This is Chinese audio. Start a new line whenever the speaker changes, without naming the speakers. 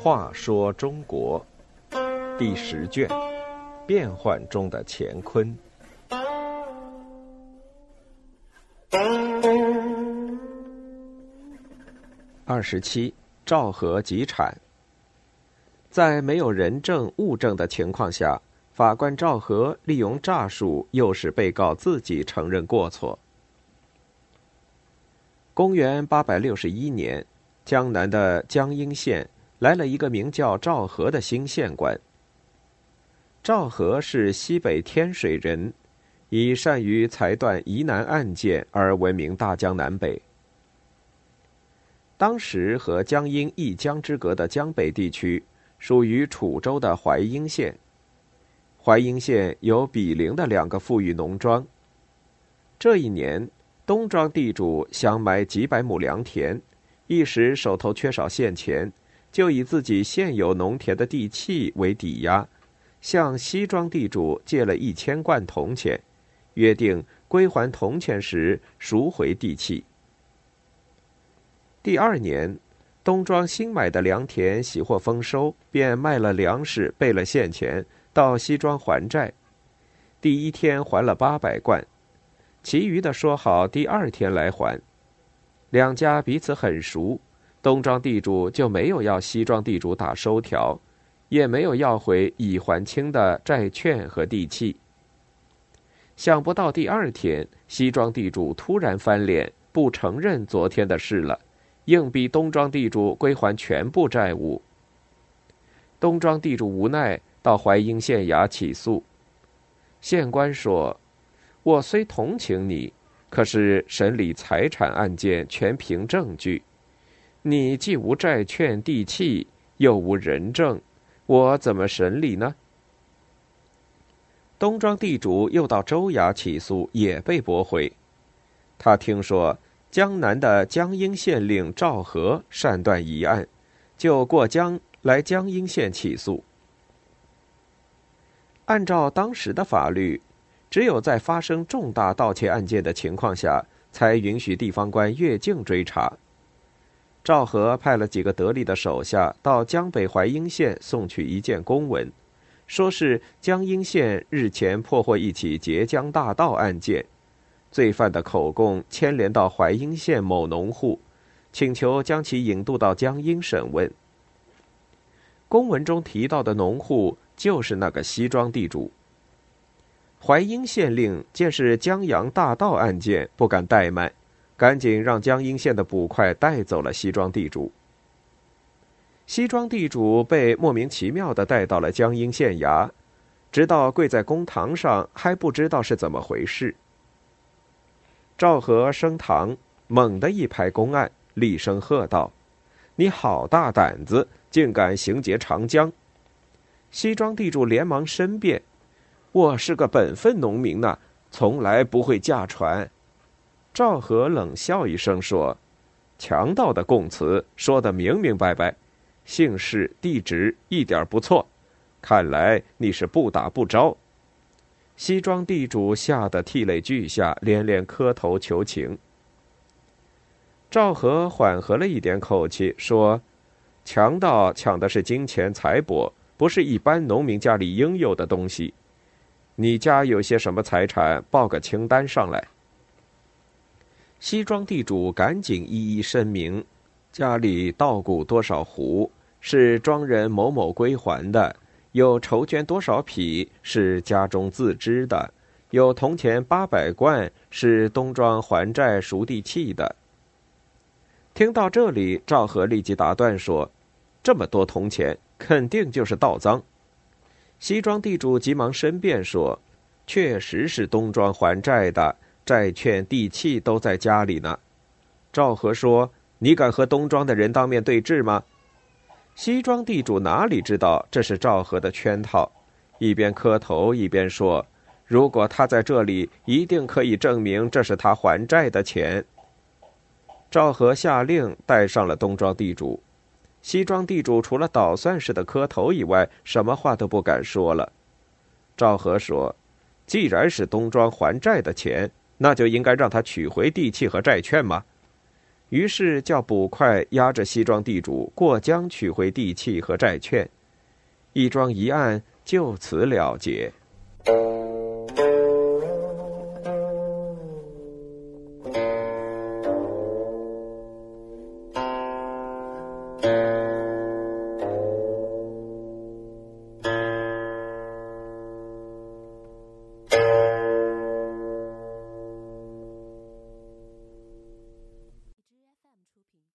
话说中国第十卷：变幻中的乾坤。二十七，赵和集产。在没有人证物证的情况下，法官赵和利用诈术诱使被告自己承认过错。公元八百六十一年，江南的江阴县来了一个名叫赵和的新县官。赵和是西北天水人，以善于裁断疑难案件而闻名大江南北。当时和江阴一江之隔的江北地区，属于楚州的淮阴县。淮阴县有比邻的两个富裕农庄。这一年，东庄地主想买几百亩良田，一时手头缺少现钱，就以自己现有农田的地契为抵押，向西庄地主借了一千贯铜钱，约定归还铜钱时赎回地契。第二年，东庄新买的良田喜获丰收，便卖了粮食，备了现钱，到西庄还债。第一天还了八百贯，其余的说好第二天来还。两家彼此很熟，东庄地主就没有要西庄地主打收条，也没有要回已还清的债券和地契。想不到第二天，西庄地主突然翻脸，不承认昨天的事了。硬逼东庄地主归还全部债务。东庄地主无奈，到淮阴县衙起诉。县官说：“我虽同情你，可是审理财产案件全凭证据。你既无债券地契，又无人证，我怎么审理呢？”东庄地主又到州衙起诉，也被驳回。他听说。江南的江阴县令赵和擅断疑案，就过江来江阴县起诉。按照当时的法律，只有在发生重大盗窃案件的情况下，才允许地方官越境追查。赵和派了几个得力的手下到江北淮阴县送去一件公文，说是江阴县日前破获一起劫江大盗案件。罪犯的口供牵连到淮阴县某农户，请求将其引渡到江阴审问。公文中提到的农户就是那个西庄地主。淮阴县令见是江洋大盗案件，不敢怠慢，赶紧让江阴县的捕快带走了西庄地主。西庄地主被莫名其妙的带到了江阴县衙，直到跪在公堂上，还不知道是怎么回事。赵和升堂，猛地一拍公案，厉声喝道：“你好大胆子，竟敢行劫长江！”西庄地主连忙申辩：“我是个本分农民呐，从来不会驾船。”赵和冷笑一声说：“强盗的供词说的明明白白，姓氏、地址一点不错，看来你是不打不招。”西庄地主吓得涕泪俱下，连连磕头求情。赵和缓和了一点口气说：“强盗抢的是金钱财帛，不是一般农民家里应有的东西。你家有些什么财产，报个清单上来。”西庄地主赶紧一一声明：家里稻谷多少斛，是庄人某某归还的。有绸绢多少匹是家中自知的，有铜钱八百贯是东庄还债赎地契的。听到这里，赵和立即打断说：“这么多铜钱，肯定就是盗赃。”西庄地主急忙申辩说：“确实是东庄还债的，债券、地契都在家里呢。”赵和说：“你敢和东庄的人当面对质吗？”西庄地主哪里知道这是赵和的圈套，一边磕头一边说：“如果他在这里，一定可以证明这是他还债的钱。”赵和下令带上了东庄地主，西庄地主除了捣蒜似的磕头以外，什么话都不敢说了。赵和说：“既然是东庄还债的钱，那就应该让他取回地契和债券吗？于是叫捕快押着西庄地主过江取回地契和债券，一桩疑案就此了结。